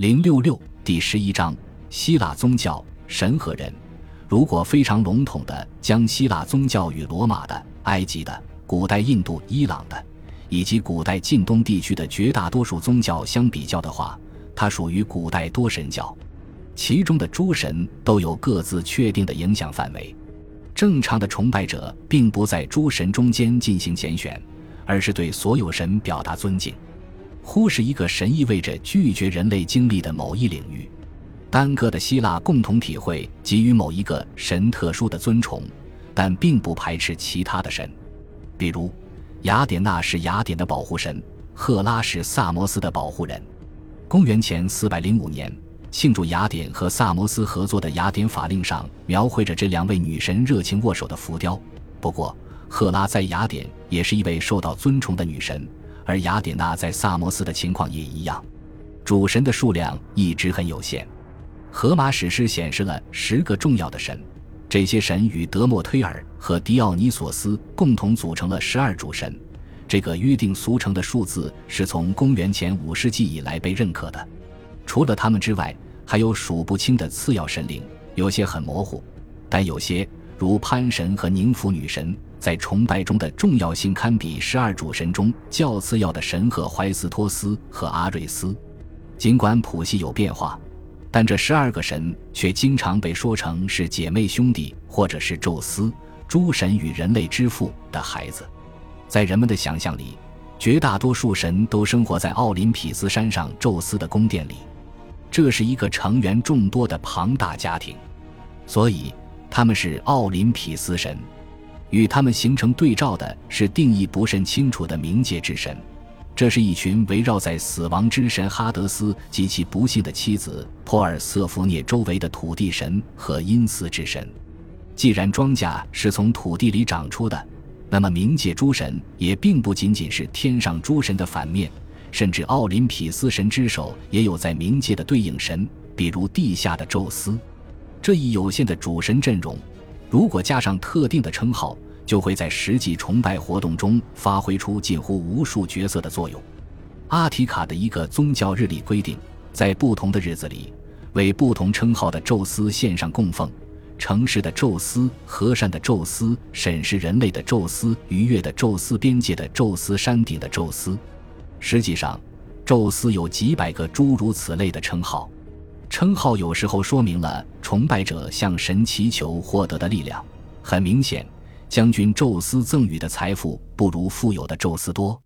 零六六第十一章：希腊宗教神和人。如果非常笼统地将希腊宗教与罗马的、埃及的、古代印度、伊朗的，以及古代近东地区的绝大多数宗教相比较的话，它属于古代多神教。其中的诸神都有各自确定的影响范围。正常的崇拜者并不在诸神中间进行拣选，而是对所有神表达尊敬。忽视一个神意味着拒绝人类经历的某一领域。单个的希腊共同体会给予某一个神特殊的尊崇，但并不排斥其他的神。比如，雅典娜是雅典的保护神，赫拉是萨摩斯的保护人。公元前四百零五年，庆祝雅典和萨摩斯合作的雅典法令上描绘着这两位女神热情握手的浮雕。不过，赫拉在雅典也是一位受到尊崇的女神。而雅典娜在萨摩斯的情况也一样，主神的数量一直很有限。荷马史诗显示了十个重要的神，这些神与德莫忒尔和狄奥尼索斯共同组成了十二主神。这个约定俗成的数字是从公元前五世纪以来被认可的。除了他们之外，还有数不清的次要神灵，有些很模糊，但有些如潘神和宁芙女神。在崇拜中的重要性堪比十二主神中较次要的神赫淮斯托斯和阿瑞斯。尽管谱系有变化，但这十二个神却经常被说成是姐妹兄弟，或者是宙斯诸神与人类之父的孩子。在人们的想象里，绝大多数神都生活在奥林匹斯山上宙斯的宫殿里。这是一个成员众多的庞大家庭，所以他们是奥林匹斯神。与他们形成对照的是定义不甚清楚的冥界之神，这是一群围绕在死亡之神哈德斯及其不幸的妻子珀尔瑟福涅周围的土地神和阴司之神。既然庄稼是从土地里长出的，那么冥界诸神也并不仅仅是天上诸神的反面，甚至奥林匹斯神之手也有在冥界的对应神，比如地下的宙斯。这一有限的主神阵容。如果加上特定的称号，就会在实际崇拜活动中发挥出近乎无数角色的作用。阿提卡的一个宗教日历规定，在不同的日子里，为不同称号的宙斯献上供奉：城市的宙斯、和善的宙斯、审视人类的宙斯、愉悦的宙斯、边界的宙斯、山顶的宙斯。实际上，宙斯有几百个诸如此类的称号。称号有时候说明了崇拜者向神祈求获得的力量。很明显，将军宙斯赠予的财富不如富有的宙斯多。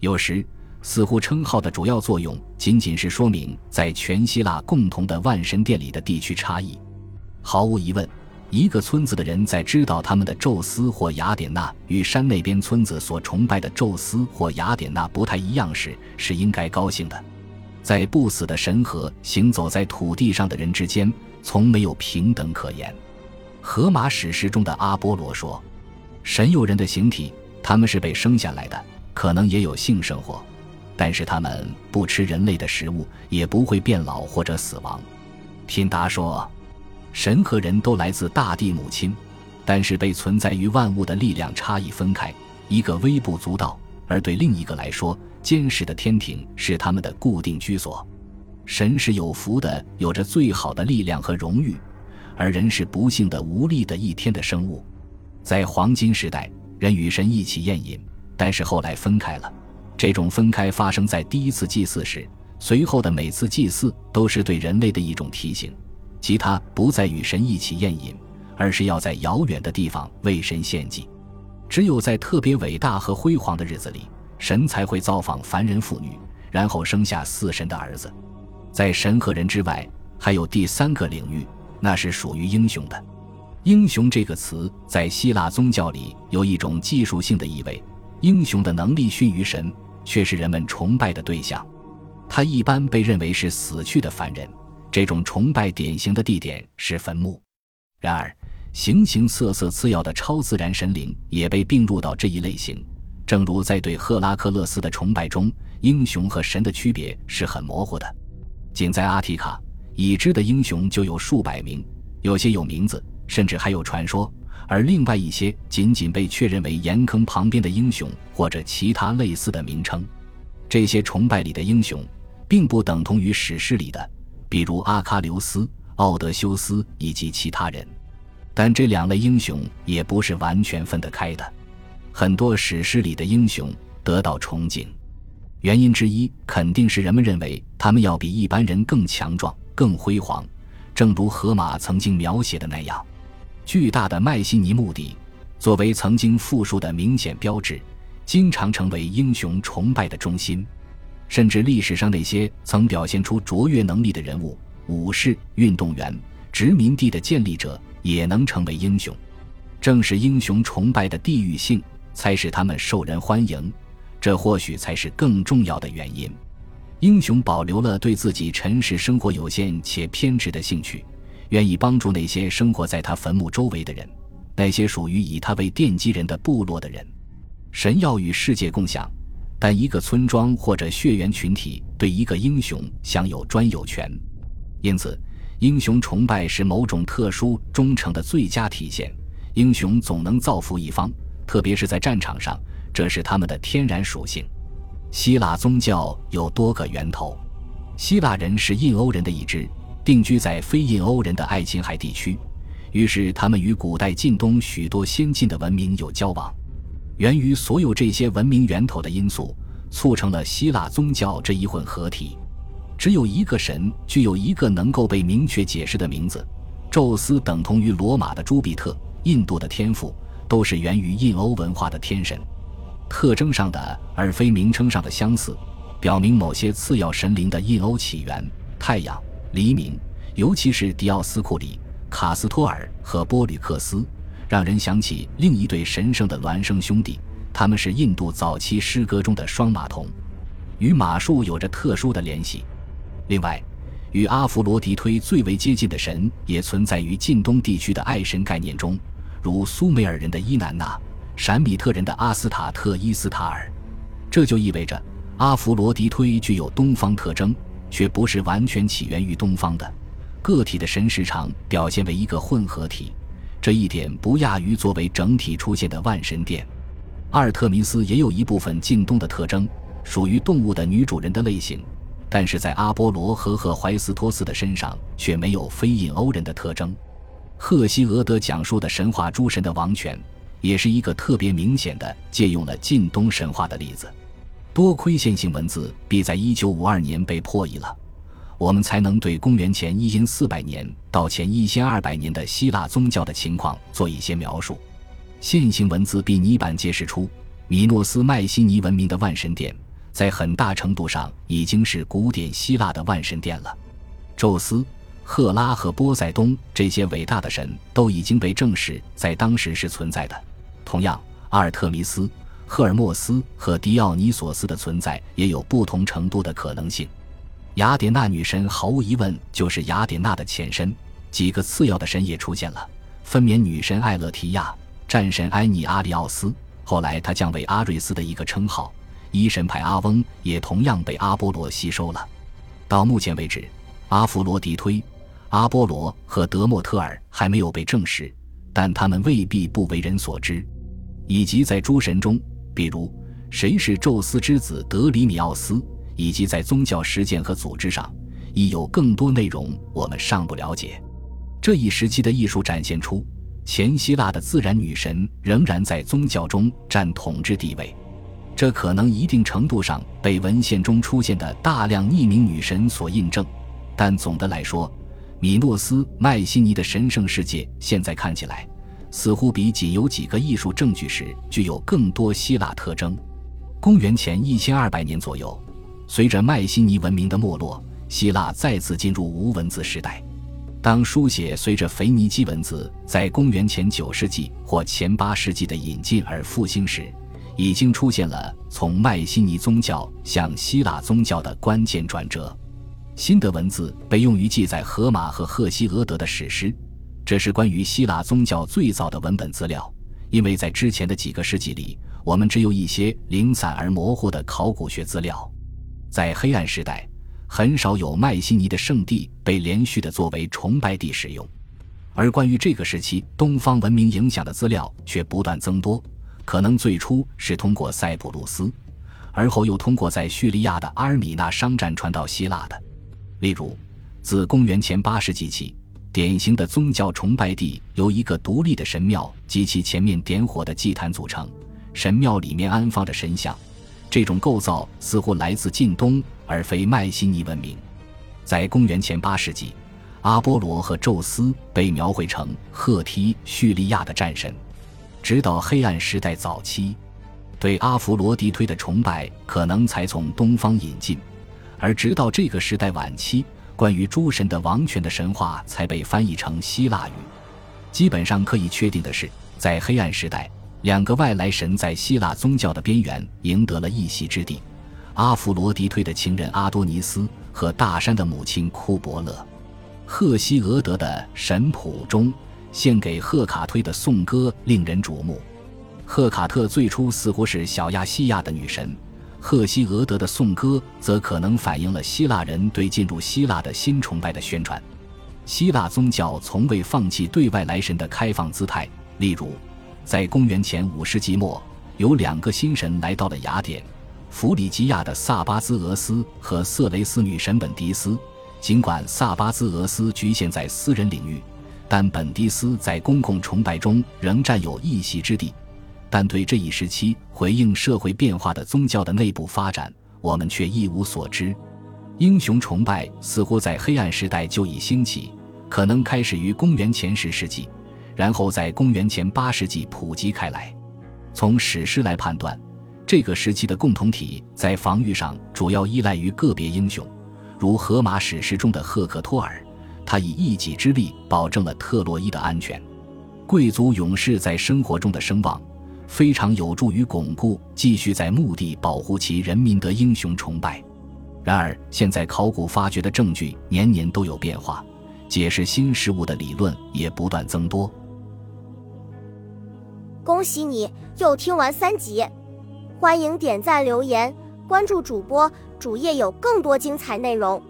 有时，似乎称号的主要作用仅仅是说明在全希腊共同的万神殿里的地区差异。毫无疑问，一个村子的人在知道他们的宙斯或雅典娜与山那边村子所崇拜的宙斯或雅典娜不太一样时，是应该高兴的。在不死的神和行走在土地上的人之间，从没有平等可言。荷马史诗中的阿波罗说：“神有人的形体，他们是被生下来的，可能也有性生活，但是他们不吃人类的食物，也不会变老或者死亡。”品达说：“神和人都来自大地母亲，但是被存在于万物的力量差异分开，一个微不足道，而对另一个来说。”坚实的天庭是他们的固定居所，神是有福的，有着最好的力量和荣誉，而人是不幸的、无力的一天的生物。在黄金时代，人与神一起宴饮，但是后来分开了。这种分开发生在第一次祭祀时，随后的每次祭祀都是对人类的一种提醒，即他不再与神一起宴饮，而是要在遥远的地方为神献祭。只有在特别伟大和辉煌的日子里。神才会造访凡人妇女，然后生下四神的儿子。在神和人之外，还有第三个领域，那是属于英雄的。英雄这个词在希腊宗教里有一种技术性的意味。英雄的能力逊于神，却是人们崇拜的对象。他一般被认为是死去的凡人。这种崇拜典型的地点是坟墓。然而，形形色色次要的超自然神灵也被并入到这一类型。正如在对赫拉克勒斯的崇拜中，英雄和神的区别是很模糊的。仅在阿提卡，已知的英雄就有数百名，有些有名字，甚至还有传说；而另外一些仅仅被确认为岩坑旁边的英雄或者其他类似的名称。这些崇拜里的英雄，并不等同于史诗里的，比如阿喀琉斯、奥德修斯以及其他人。但这两类英雄也不是完全分得开的。很多史诗里的英雄得到崇敬，原因之一肯定是人们认为他们要比一般人更强壮、更辉煌。正如荷马曾经描写的那样，巨大的迈锡尼墓地作为曾经富庶的明显标志，经常成为英雄崇拜的中心。甚至历史上那些曾表现出卓越能力的人物、武士、运动员、殖民地的建立者，也能成为英雄。正是英雄崇拜的地域性，才使他们受人欢迎。这或许才是更重要的原因。英雄保留了对自己尘世生活有限且偏执的兴趣，愿意帮助那些生活在他坟墓周围的人，那些属于以他为奠基人的部落的人。神要与世界共享。但一个村庄或者血缘群体对一个英雄享有专有权，因此，英雄崇拜是某种特殊忠诚的最佳体现。英雄总能造福一方，特别是在战场上，这是他们的天然属性。希腊宗教有多个源头，希腊人是印欧人的一支，定居在非印欧人的爱琴海地区，于是他们与古代近东许多先进的文明有交往。源于所有这些文明源头的因素，促成了希腊宗教这一混合体。只有一个神具有一个能够被明确解释的名字，宙斯等同于罗马的朱庇特，印度的天赋，都是源于印欧文化的天神。特征上的而非名称上的相似，表明某些次要神灵的印欧起源：太阳、黎明，尤其是迪奥斯库里、卡斯托尔和波吕克斯。让人想起另一对神圣的孪生兄弟，他们是印度早期诗歌中的双马童，与马术有着特殊的联系。另外，与阿弗罗狄忒最为接近的神也存在于近东地区的爱神概念中，如苏美尔人的伊南娜、闪米特人的阿斯塔特伊斯塔尔。这就意味着阿弗罗狄忒具有东方特征，却不是完全起源于东方的个体的神时常表现为一个混合体。这一点不亚于作为整体出现的万神殿。阿尔特弥斯也有一部分近东的特征，属于动物的女主人的类型，但是在阿波罗和赫淮斯托斯的身上却没有非印欧人的特征。赫西俄德讲述的神话诸神的王权，也是一个特别明显的借用了近东神话的例子。多亏线性文字必在一九五二年被破译了。我们才能对公元前一因四百年到前一千二百年的希腊宗教的情况做一些描述。线性文字比泥板揭示出，米诺斯迈锡尼文明的万神殿在很大程度上已经是古典希腊的万神殿了。宙斯、赫拉和波塞冬这些伟大的神都已经被证实在当时是存在的。同样，阿尔特弥斯、赫尔墨斯和狄奥尼索斯的存在也有不同程度的可能性。雅典娜女神毫无疑问就是雅典娜的前身，几个次要的神也出现了：分娩女神艾勒提亚、战神埃尼阿里奥斯，后来他降为阿瑞斯的一个称号；一神派阿翁也同样被阿波罗吸收了。到目前为止，阿弗罗狄忒、阿波罗和德莫特尔还没有被证实，但他们未必不为人所知。以及在诸神中，比如谁是宙斯之子德里米奥斯。以及在宗教实践和组织上，亦有更多内容我们尚不了解。这一时期的艺术展现出，前希腊的自然女神仍然在宗教中占统治地位。这可能一定程度上被文献中出现的大量匿名女神所印证。但总的来说，米诺斯迈锡尼的神圣世界现在看起来，似乎比仅有几个艺术证据时具有更多希腊特征。公元前一千二百年左右。随着迈锡尼文明的没落，希腊再次进入无文字时代。当书写随着腓尼基文字在公元前九世纪或前八世纪的引进而复兴时，已经出现了从迈锡尼宗教向希腊宗教的关键转折。新的文字被用于记载荷马和赫西俄德的史诗，这是关于希腊宗教最早的文本资料。因为在之前的几个世纪里，我们只有一些零散而模糊的考古学资料。在黑暗时代，很少有迈锡尼的圣地被连续的作为崇拜地使用，而关于这个时期东方文明影响的资料却不断增多。可能最初是通过塞浦路斯，而后又通过在叙利亚的阿尔米纳商战传到希腊的。例如，自公元前八世纪起，典型的宗教崇拜地由一个独立的神庙及其前面点火的祭坛组成，神庙里面安放着神像。这种构造似乎来自近东，而非迈锡尼文明。在公元前八世纪，阿波罗和宙斯被描绘成赫梯叙利亚的战神。直到黑暗时代早期，对阿弗罗狄忒的崇拜可能才从东方引进，而直到这个时代晚期，关于诸神的王权的神话才被翻译成希腊语。基本上可以确定的是，在黑暗时代。两个外来神在希腊宗教的边缘赢得了一席之地：阿弗罗狄忒的情人阿多尼斯和大山的母亲库伯勒。赫西俄德的神谱中献给赫卡忒的颂歌令人瞩目。赫卡特最初似乎是小亚细亚的女神，赫西俄德的颂歌则可能反映了希腊人对进入希腊的新崇拜的宣传。希腊宗教从未放弃对外来神的开放姿态，例如。在公元前五世纪末，有两个新神来到了雅典：弗里吉亚的萨巴兹俄斯和色雷斯女神本迪斯。尽管萨巴兹俄斯局限在私人领域，但本迪斯在公共崇拜中仍占有一席之地。但对这一时期回应社会变化的宗教的内部发展，我们却一无所知。英雄崇拜似乎在黑暗时代就已兴起，可能开始于公元前十世纪。然后在公元前八世纪普及开来。从史诗来判断，这个时期的共同体在防御上主要依赖于个别英雄，如荷马史诗中的赫克托尔，他以一己之力保证了特洛伊的安全。贵族勇士在生活中的声望，非常有助于巩固继续在墓地保护其人民的英雄崇拜。然而，现在考古发掘的证据年年都有变化，解释新事物的理论也不断增多。恭喜你又听完三集，欢迎点赞、留言、关注主播，主页有更多精彩内容。